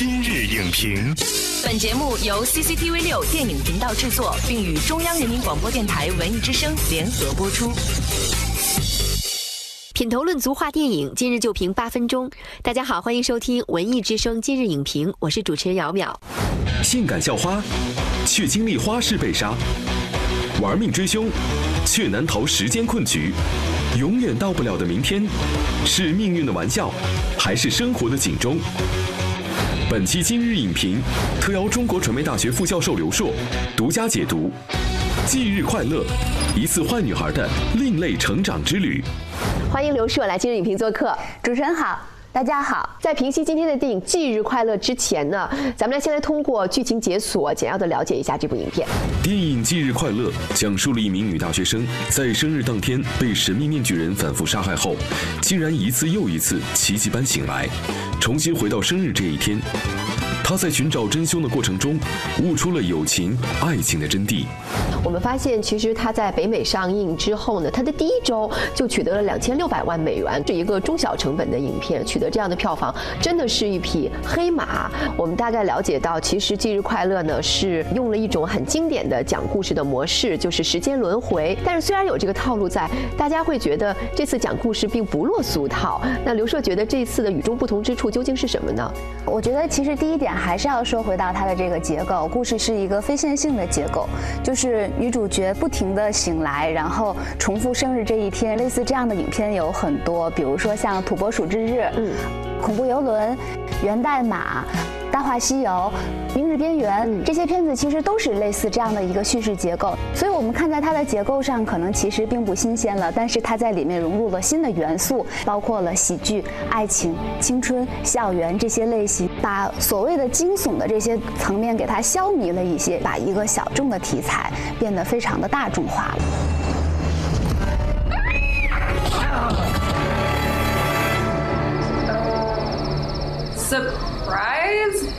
今日影评，本节目由 CCTV 六电影频道制作，并与中央人民广播电台文艺之声联合播出。品头论足话电影，今日就评八分钟。大家好，欢迎收听文艺之声今日影评，我是主持人姚淼。性感校花，却经历花式被杀；玩命追凶，却难逃时间困局。永远到不了的明天，是命运的玩笑，还是生活的警钟？本期今日影评特邀中国传媒大学副教授刘硕独家解读《忌日快乐》，一次坏女孩的另类成长之旅。欢迎刘硕来今日影评做客，主持人好。大家好，在平息今天的电影《忌日快乐》之前呢，咱们来先来通过剧情解锁，简要的了解一下这部影片。电影《忌日快乐》讲述了一名女大学生在生日当天被神秘面具人反复杀害后，竟然一次又一次奇迹般醒来，重新回到生日这一天。她在寻找真凶的过程中，悟出了友情、爱情的真谛。我们发现，其实他在北美上映之后呢，他的第一周就取得了两千六百万美元，是一个中小成本的影片，取得这样的票房，真的是一匹黑马。我们大概了解到，其实《忌日快乐》呢是用了一种很经典的讲故事的模式，就是时间轮回。但是虽然有这个套路在，大家会觉得这次讲故事并不落俗套。那刘硕觉得这次的与众不同之处究竟是什么呢？我觉得其实第一点还是要说回到它的这个结构，故事是一个非线性的结构，就是女主角不停地醒来，然后重复生日这一天。类似这样的影片有很多，比如说像《土拨鼠之日》、恐怖游轮、源代码。《大话西游》《明日边缘》这些片子其实都是类似这样的一个叙事结构，所以我们看在它的结构上，可能其实并不新鲜了。但是它在里面融入了新的元素，包括了喜剧、爱情、青春、校园这些类型，把所谓的惊悚的这些层面给它消弭了一些，把一个小众的题材变得非常的大众化了。surprise.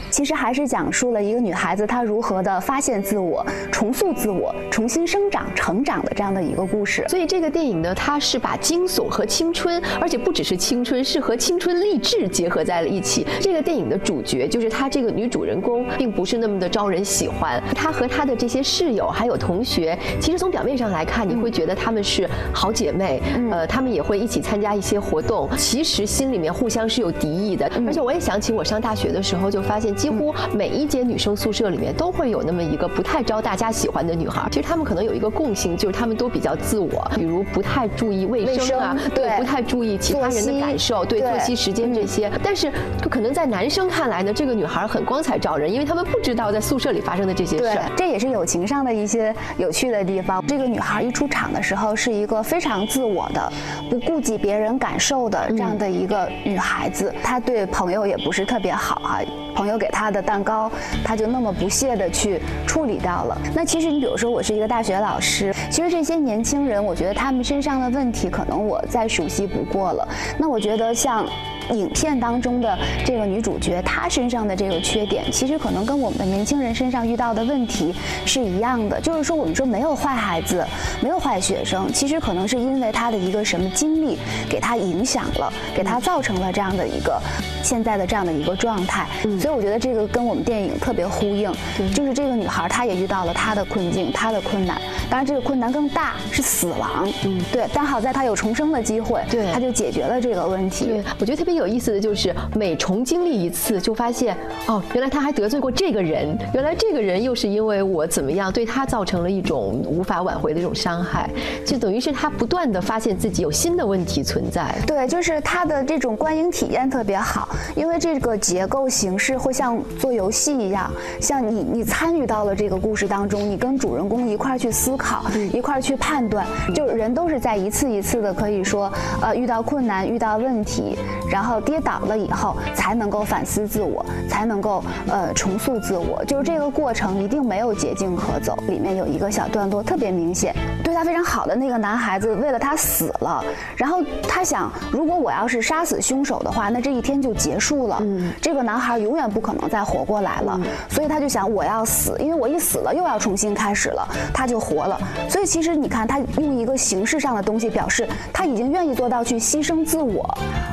其实还是讲述了一个女孩子她如何的发现自我、重塑自我、重新生长、成长的这样的一个故事。所以这个电影呢，它是把惊悚和青春，而且不只是青春，是和青春励志结合在了一起。这个电影的主角就是她这个女主人公，并不是那么的招人喜欢。她和她的这些室友还有同学，其实从表面上来看，你会觉得她们是好姐妹，呃，她们也会一起参加一些活动。其实心里面互相是有敌意的。而且我也想起我上大学的时候，就发现。几乎每一间女生宿舍里面都会有那么一个不太招大家喜欢的女孩。其实她们可能有一个共性，就是她们都比较自我，比如不太注意卫生啊，对，不太注意其他人的感受，对，作息时间这些。但是可能在男生看来呢，这个女孩很光彩照人，因为他们不知道在宿舍里发生的这些事儿。这也是友情上的一些有趣的地方。这个女孩一出场的时候是一个非常自我的、不顾及别人感受的这样的一个女孩子，她对朋友也不是特别好啊，朋友给。他的蛋糕，他就那么不屑的去处理掉了。那其实你比如说，我是一个大学老师，其实这些年轻人，我觉得他们身上的问题，可能我再熟悉不过了。那我觉得像。影片当中的这个女主角，她身上的这个缺点，其实可能跟我们的年轻人身上遇到的问题是一样的。就是说，我们说没有坏孩子，没有坏学生，其实可能是因为他的一个什么经历给他影响了，给他造成了这样的一个现在的这样的一个状态。所以我觉得这个跟我们电影特别呼应，就是这个女孩她也遇到了她的困境，她的困难。当然，这个困难更大是死亡。嗯，对。但好在她有重生的机会，对，她就解决了这个问题。对，我觉得特别有。有意思的就是，每重经历一次，就发现哦，原来他还得罪过这个人，原来这个人又是因为我怎么样对他造成了一种无法挽回的一种伤害，就等于是他不断的发现自己有新的问题存在。对，就是他的这种观影体验特别好，因为这个结构形式会像做游戏一样，像你你参与到了这个故事当中，你跟主人公一块儿去思考，一块儿去判断，就人都是在一次一次的可以说呃遇到困难遇到问题，然后。跌倒了以后，才能够反思自我，才能够呃重塑自我。就是这个过程一定没有捷径可走。里面有一个小段落特别明显，对他非常好的那个男孩子为了他死了，然后他想，如果我要是杀死凶手的话，那这一天就结束了。嗯，这个男孩永远不可能再活过来了。所以他就想，我要死，因为我一死了又要重新开始了，他就活了。所以其实你看，他用一个形式上的东西表示他已经愿意做到去牺牲自我，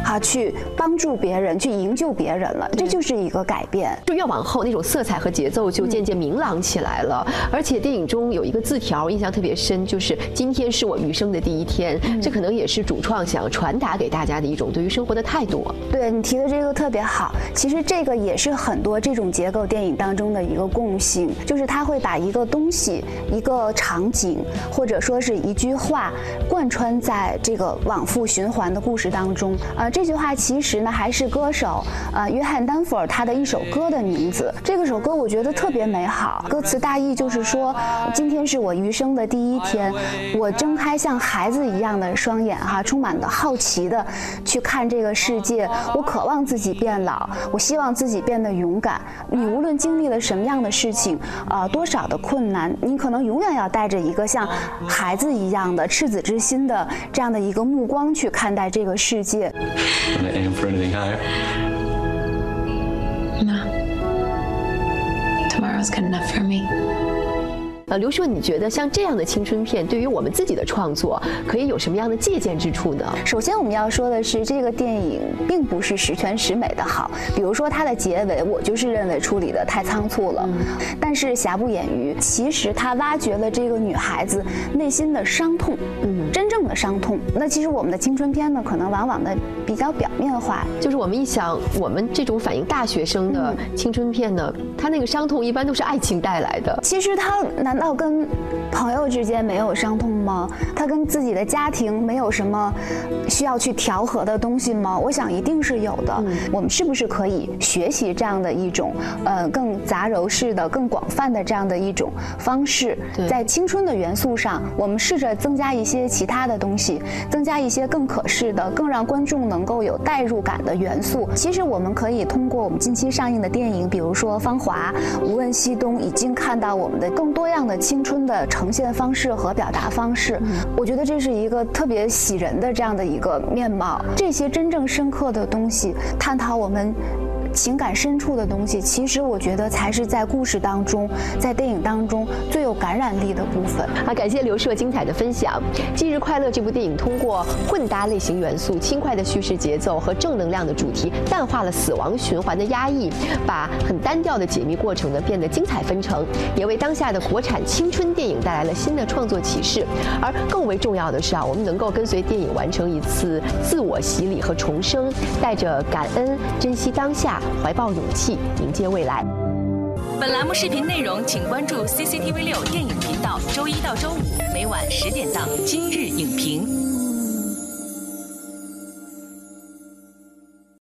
哈，去。帮助别人，去营救别人了。这就是一个改变。就越往后，那种色彩和节奏就渐渐明朗起来了。而且电影中有一个字条印象特别深，就是“今天是我余生的第一天”。这可能也是主创想传达给大家的一种对于生活的态度。对你提的这个特别好。其实这个也是很多这种结构电影当中的一个共性，就是他会把一个东西、一个场景，或者说是一句话，贯穿在这个往复循环的故事当中。啊，这句话其其实呢还是歌手啊约翰丹佛尔他的一首歌的名字。这个首歌我觉得特别美好，歌词大意就是说，今天是我余生的第一天，我睁开像孩子一样的双眼哈，充满的好奇的去看这个世界，我渴望自己变老。我希望自己变得勇敢。你无论经历了什么样的事情，啊，多少的困难，你可能永远要带着一个像孩子一样的赤子之心的这样的一个目光去看待这个世界。aim for anything higher. No. Tomorrow's good enough for me. 呃，刘硕，你觉得像这样的青春片，对于我们自己的创作，可以有什么样的借鉴之处呢？首先，我们要说的是，这个电影并不是十全十美的好。比如说，它的结尾，我就是认为处理的太仓促了。但是，瑕不掩瑜，其实它挖掘了这个女孩子内心的伤痛，嗯，真正的伤痛。那其实我们的青春片呢，可能往往的比较表面化。就是我们一想，我们这种反映大学生的青春片呢，它那个伤痛一般都是爱情带来的。其实它难。难道跟朋友之间没有伤痛吗？他跟自己的家庭没有什么需要去调和的东西吗？我想一定是有的。我们是不是可以学习这样的一种呃更杂糅式的、更广泛的这样的一种方式？在青春的元素上，我们试着增加一些其他的东西，增加一些更可视的、更让观众能够有代入感的元素。其实我们可以通过我们近期上映的电影，比如说《芳华》《无问西东》，已经看到我们的更多样。的青春的呈现方式和表达方式，我觉得这是一个特别喜人的这样的一个面貌。这些真正深刻的东西，探讨我们。情感深处的东西，其实我觉得才是在故事当中，在电影当中最有感染力的部分。好，感谢刘硕精彩的分享。《今日快乐》这部电影通过混搭类型元素、轻快的叙事节奏和正能量的主题，淡化了死亡循环的压抑，把很单调的解密过程呢变得精彩纷呈，也为当下的国产青春电影带来了新的创作启示。而更为重要的是啊，我们能够跟随电影完成一次自我洗礼和重生，带着感恩、珍惜当下。怀抱勇气，迎接未来。本栏目视频内容，请关注 CCTV 六电影频道，周一到周五每晚十点档《今日影评》。